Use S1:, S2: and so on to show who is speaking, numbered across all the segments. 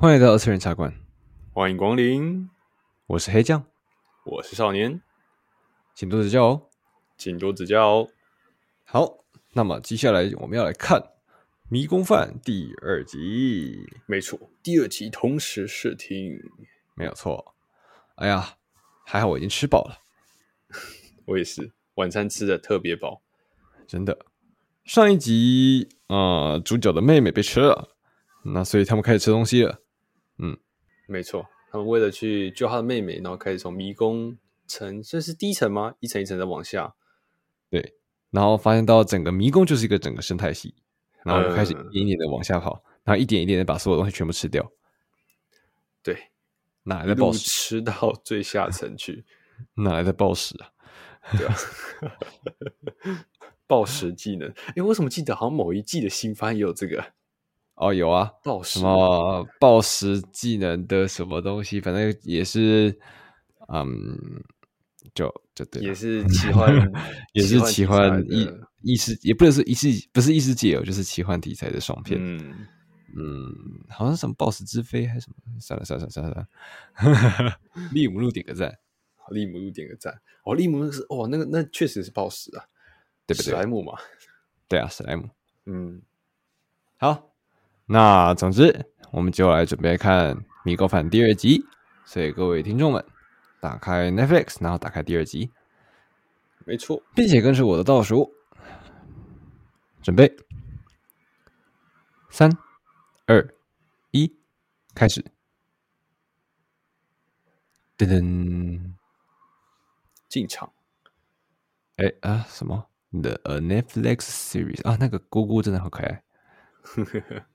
S1: 欢迎来到二次元茶馆，
S2: 欢迎光临。
S1: 我是黑酱，
S2: 我是少年，
S1: 请多指教哦，
S2: 请多指教哦。
S1: 好，那么接下来我们要来看《迷宫饭》第二集。
S2: 没错，第二集同时试听，
S1: 没有错。哎呀，还好我已经吃饱了，
S2: 我也是，晚餐吃的特别饱，
S1: 真的。上一集啊、呃，主角的妹妹被吃了，那所以他们开始吃东西了。嗯，
S2: 没错，他们为了去救他的妹妹，然后开始从迷宫层，这是第一层吗？一层一层的往下，
S1: 对，然后发现到整个迷宫就是一个整个生态系，然后开始一点一点的往下跑，嗯、然后一点一点的把所有东西全部吃掉。
S2: 对，
S1: 哪来的暴食？
S2: 吃到最下层去，
S1: 哪来的暴食啊？
S2: 对啊，暴食技能，哎，我怎么记得好像某一季的新番也有这个？
S1: 哦，有啊，
S2: 暴食
S1: 什么暴食技能的什么东西，反正也是，嗯，就就对，
S2: 也是奇幻，
S1: 也是奇幻异异世，也不能是异世，不是异世界哦，就是奇幻题材的爽片。嗯嗯，好像什么暴食之飞还是什么，算了算了算了算了，利姆路点个赞，
S2: 利姆路点个赞。哦，利姆路是哦，那个那确实是暴食啊，
S1: 对不对？
S2: 史莱姆嘛，
S1: 对啊，史莱姆。
S2: 嗯，
S1: 好。那总之，我们就来准备看《迷宫饭》第二集。所以各位听众们，打开 Netflix，然后打开第二集，
S2: 没错，
S1: 并且跟着我的倒数，准备，三、二、一，开始。噔噔，
S2: 进场。
S1: 哎啊，什么？The Netflix series 啊，那个姑姑真的好可爱。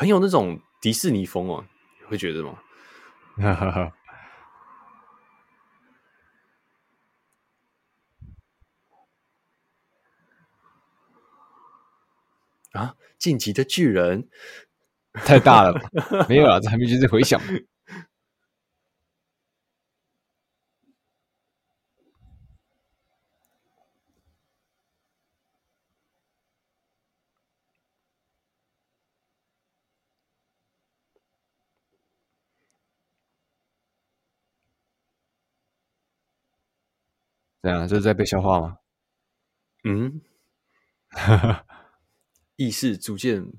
S2: 很有那种迪士尼风哦，你会觉得吗？
S1: 哈哈哈。
S2: 啊！晋级的巨人
S1: 太大了？没有啊，这还没就是回响。这样就是在被消化吗？
S2: 嗯，意识逐渐。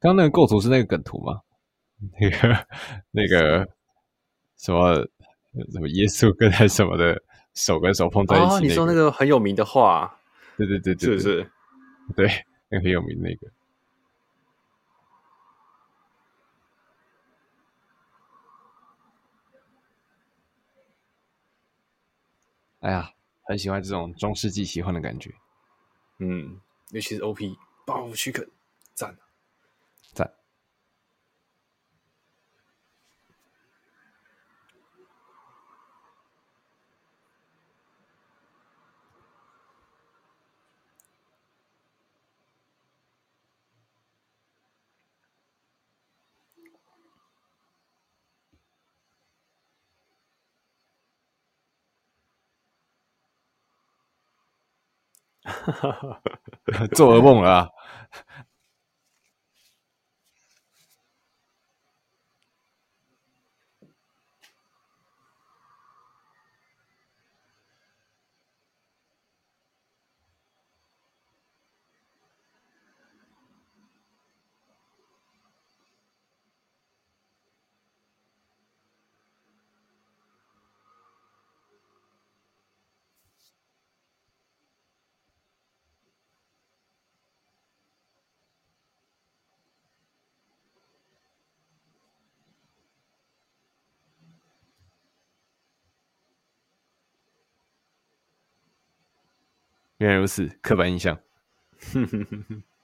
S1: 刚刚那个构图是那个梗图吗？那个那个什么？什么耶稣跟他什么的手跟手碰在一起，那个？哦，
S2: 你说那个很有名的话？
S1: 对对对对，
S2: 是不是？
S1: 对，那个很有名的那个。哎呀，很喜欢这种中世纪奇幻的感觉。
S2: 嗯，尤其是 OP 爆区肯赞。
S1: 做噩梦了啊！原来如此，刻板印象。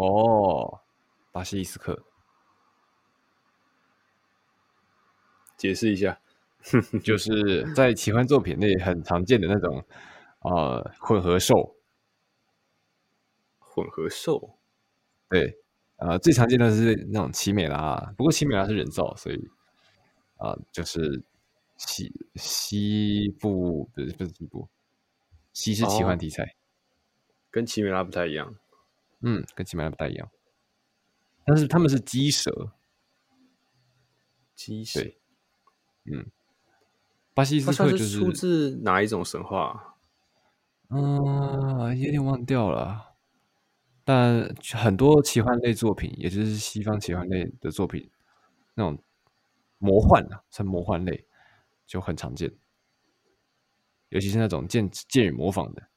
S1: 哦，巴西利斯克，
S2: 解释一下，
S1: 就是在奇幻作品内很常见的那种呃混合兽。
S2: 混合兽，
S1: 对，呃，最常见的是那种奇美拉，不过奇美拉是人造，所以啊、呃，就是西西部不是不是西部，西是奇幻题材，哦、
S2: 跟奇美拉不太一样，
S1: 嗯，跟奇美拉不太一样，但是他们是鸡蛇，
S2: 鸡蛇，
S1: 嗯，巴西斯克就是
S2: 出自哪一种神话？
S1: 嗯，有点忘掉了。但很多奇幻类作品，也就是西方奇幻类的作品，那种魔幻啊，算魔幻类就很常见，尤其是那种剑剑与魔法的。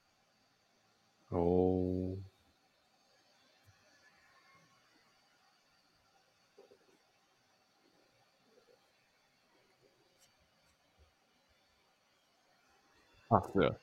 S2: 哦，
S1: 啊，是了。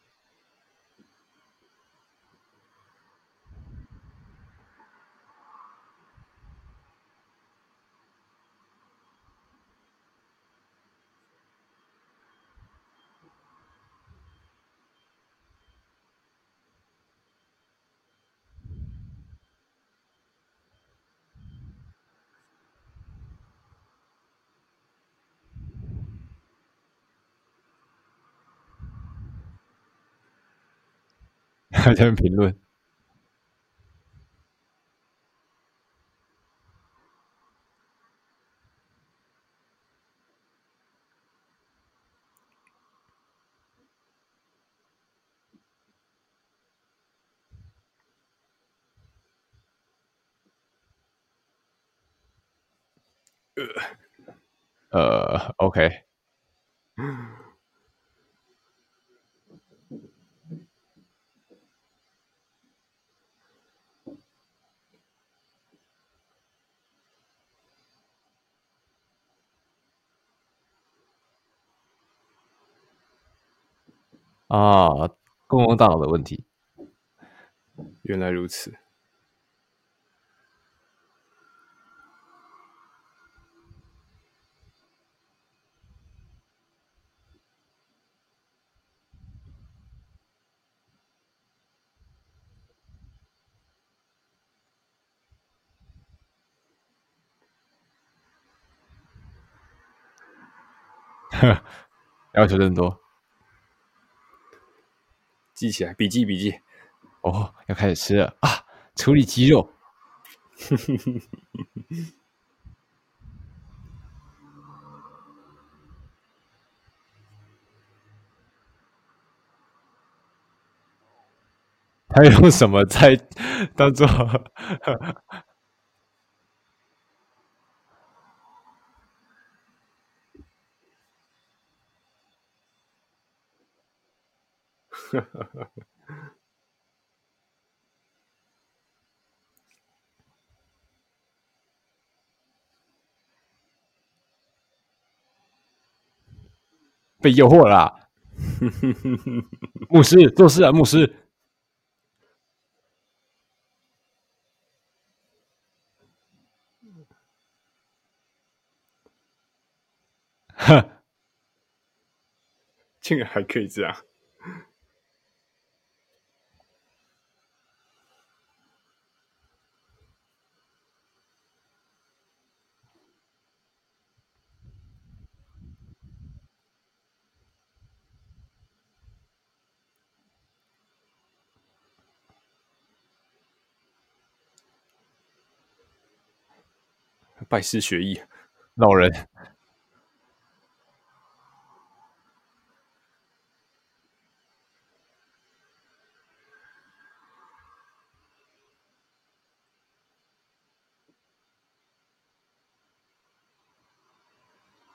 S1: 还在评论，呃，呃，OK。啊，共同大脑的问题，
S2: 原来如此。
S1: 呵，要求更多。
S2: 记起来，笔记笔记。
S1: 哦，要开始吃了啊！处理鸡肉。他用什么在当做？哈哈哈，被诱惑了啦！牧师做事啊，牧师。
S2: 哈，竟然还可以这样。拜师学艺，
S1: 老人。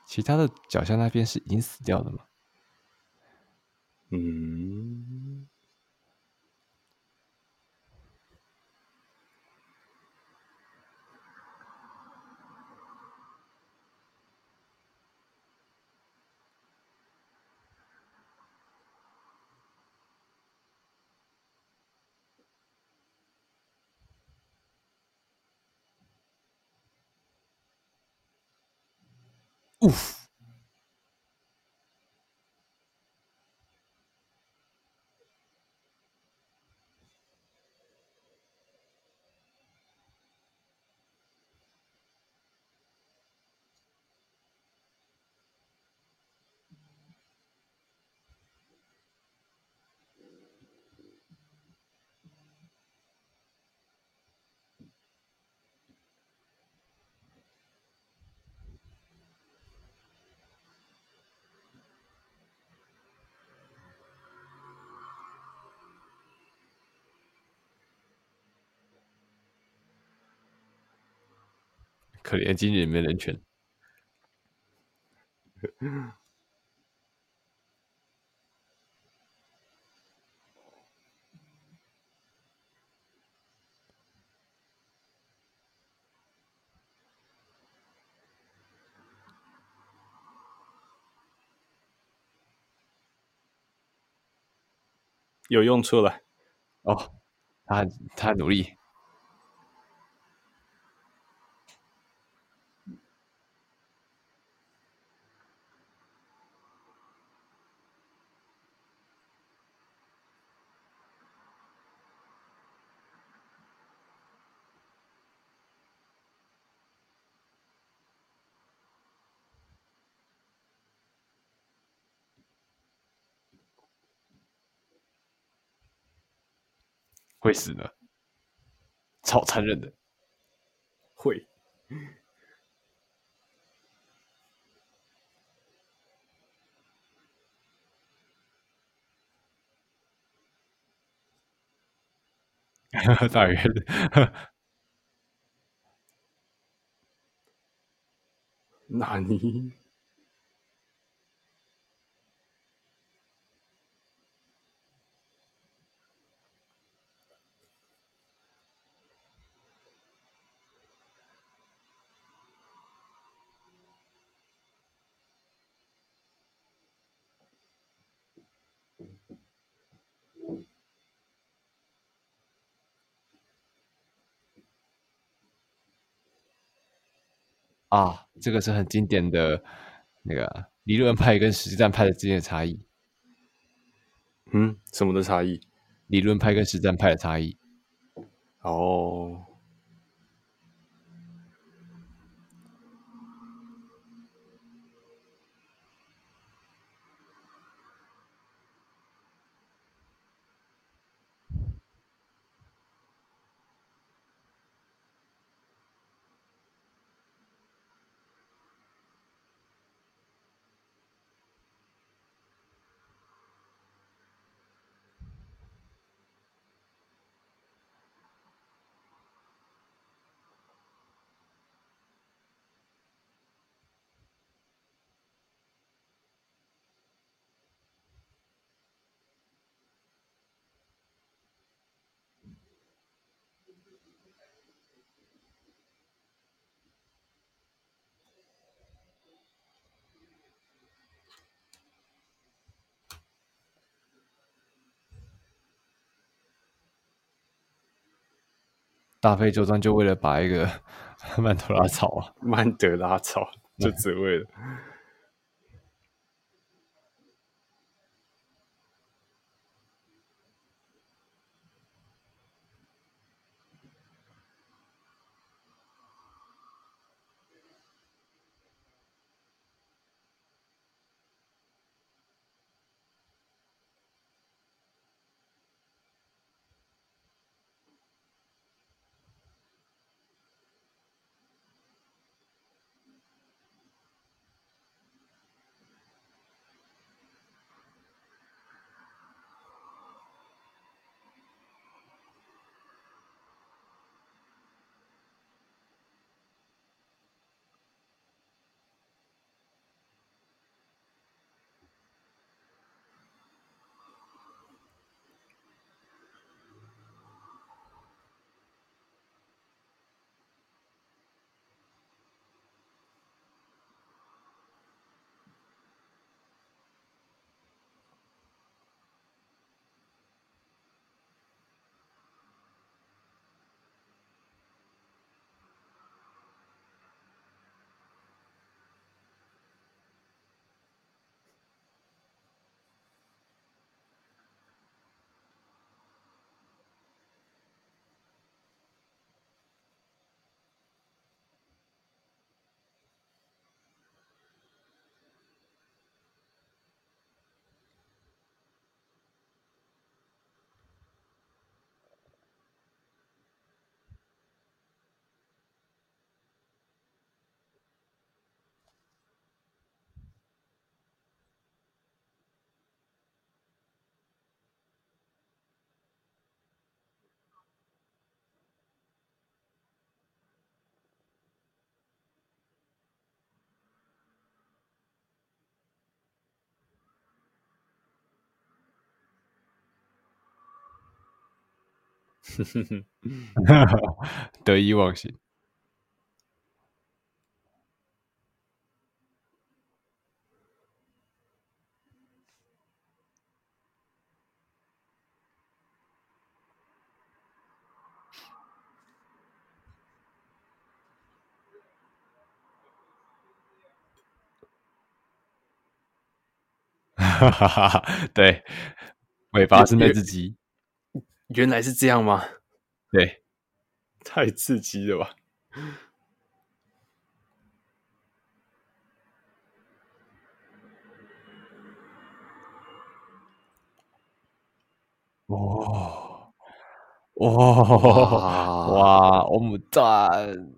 S1: 其他的脚下那边是已经死掉的吗？
S2: 嗯。
S1: Oof. 可怜经纪人没人权，
S2: 有用处了
S1: 哦，他他努力。会死的，超残忍的，
S2: 会。
S1: 大约的，
S2: 哪
S1: 啊，这个是很经典的那个理论派跟实战派的之间的差异。
S2: 嗯，什么的差异？
S1: 理论派跟实战派的差异。
S2: 哦。
S1: 大费周章，就为了把一个 曼德拉草啊，
S2: 曼德拉草，就只为了。
S1: 得意忘形。哈哈哈哈对，尾巴是那只鸡，
S2: 原来是这样吗？
S1: 对，
S2: 太刺激了吧！
S1: 哇哇哇！我们赞！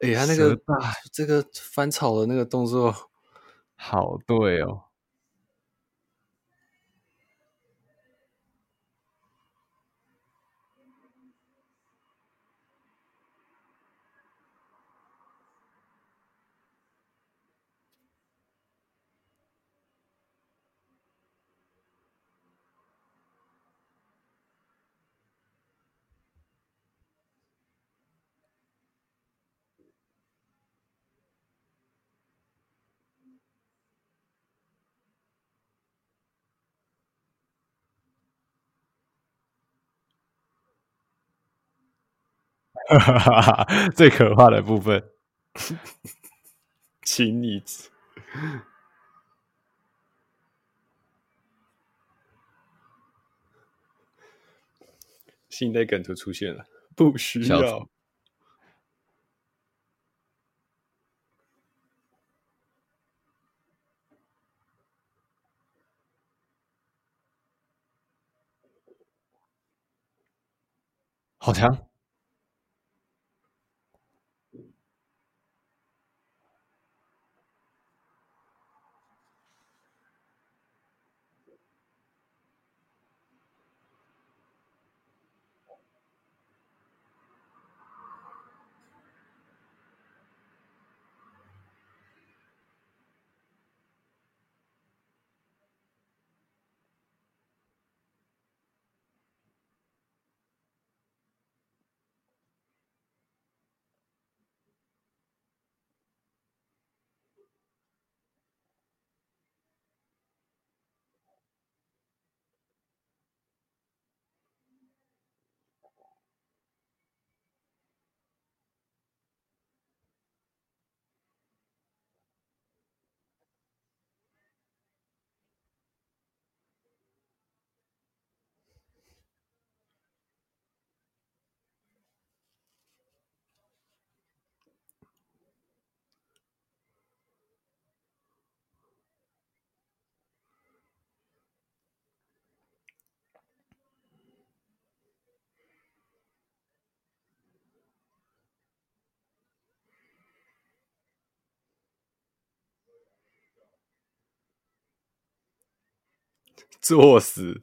S2: 哎，他那个这个翻炒的那个动作，
S1: 好对哦。最可怕的部分，
S2: 请你新的梗图出现了，不需要。
S1: 好强。
S2: 作死！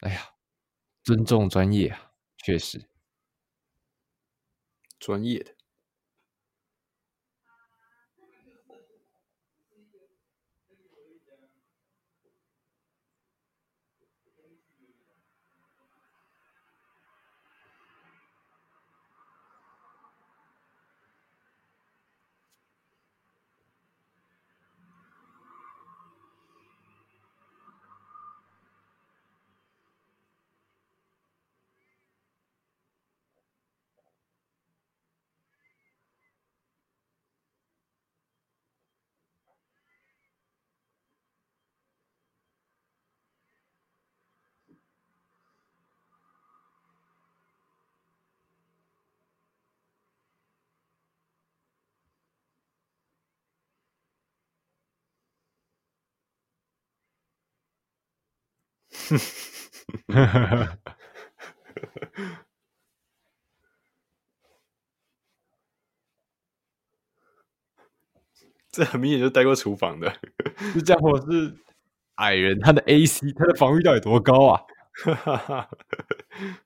S1: 哎呀，尊重专业啊，确实，
S2: 专业的。这很明显就待过厨房的，
S1: 这家伙是矮人，他的 AC，他的防御到底多高啊？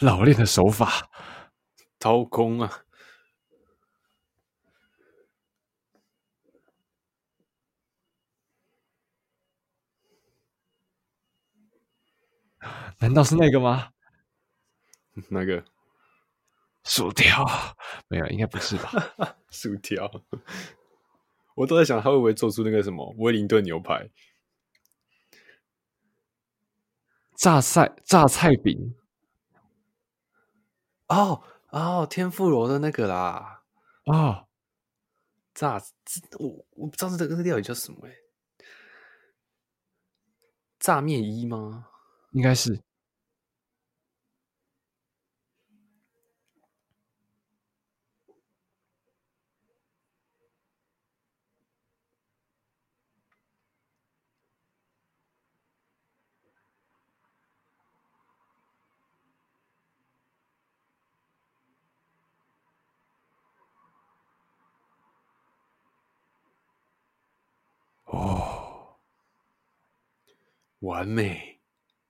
S1: 老练的手法，
S2: 掏空啊！
S1: 难道是那个吗？
S2: 那个
S1: 薯条？没有，应该不是吧？
S2: 薯条？我都在想，他会不会做出那个什么威灵顿牛排、
S1: 榨菜、榨菜饼？
S2: 哦哦，天妇罗的那个啦，
S1: 哦，
S2: 炸，我我不知道这个料理叫什么哎，炸面衣吗？
S1: 应该是。哦，
S2: 完美！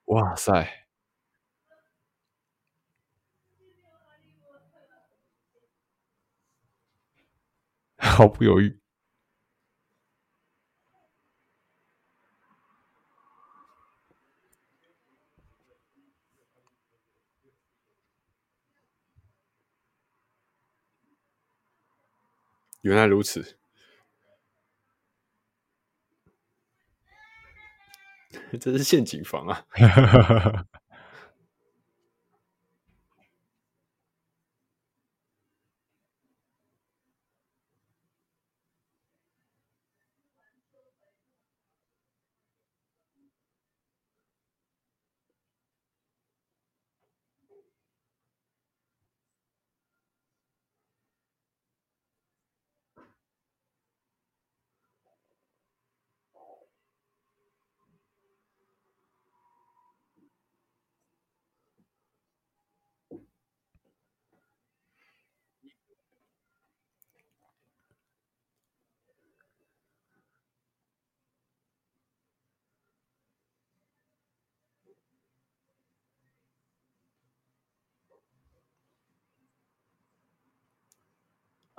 S1: 哇塞，毫不犹豫。
S2: 原来如此。这是陷阱房啊！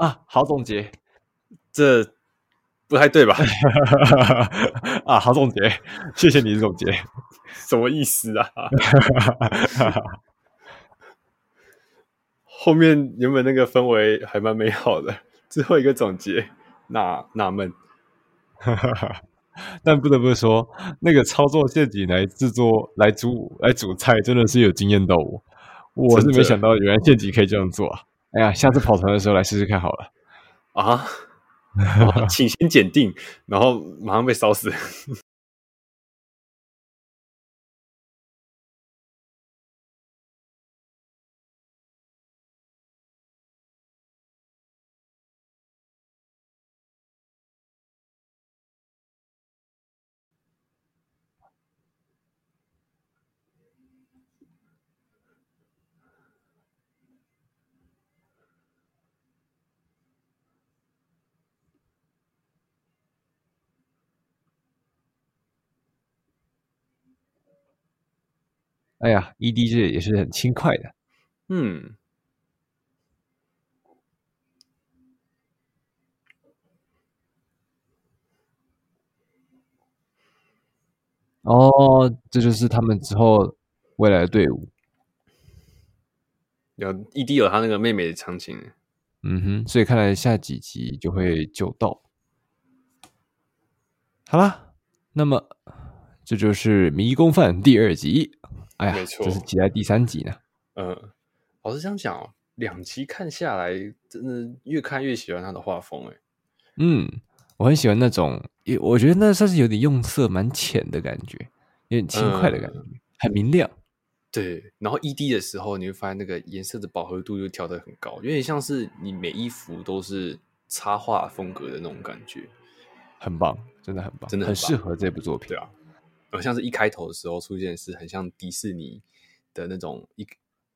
S1: 啊，好总结，
S2: 这不太对吧？
S1: 啊，好总结，谢谢你的总结，
S2: 什么意思啊？后面原本那个氛围还蛮美好的，最后一个总结，纳纳闷。
S1: 但不得不说，那个操作陷阱来制作、来煮、来煮菜，真的是有惊艳到我。我是没想到，原来陷阱可以这样做啊！哎呀，下次跑团的时候来试试看好了
S2: 啊！请先检定，然后马上被烧死。
S1: 哎呀，ED 这也是很轻快的。
S2: 嗯。
S1: 哦，这就是他们之后未来的队伍。
S2: 有 ED 有他那个妹妹的场景。
S1: 嗯哼，所以看来下几集就会救到。好了，那么这就是《迷宫饭》第二集。哎呀，没错，这是期待第三集呢。
S2: 嗯，老实这样讲，两集看下来，真的越看越喜欢他的画风。哎，
S1: 嗯。我很喜欢那种，我觉得那算是有点用色蛮浅的感觉，有点轻快的感觉，嗯、很明亮。
S2: 对，然后 ED 的时候，你会发现那个颜色的饱和度又调得很高，有点像是你每一幅都是插画风格的那种感觉，
S1: 很棒，真的很棒，真的很适合这部作品。
S2: 对啊，好像是一开头的时候出现是很像迪士尼的那种一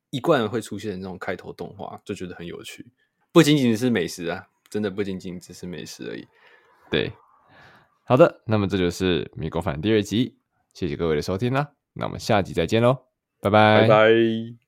S2: 一贯会出现的那种开头动画，就觉得很有趣。不仅仅是美食啊，真的不仅仅只是美食而已。
S1: 对，好的，那么这就是《米国饭》第二集，谢谢各位的收听啦，那我们下集再见喽，拜拜，
S2: 拜拜。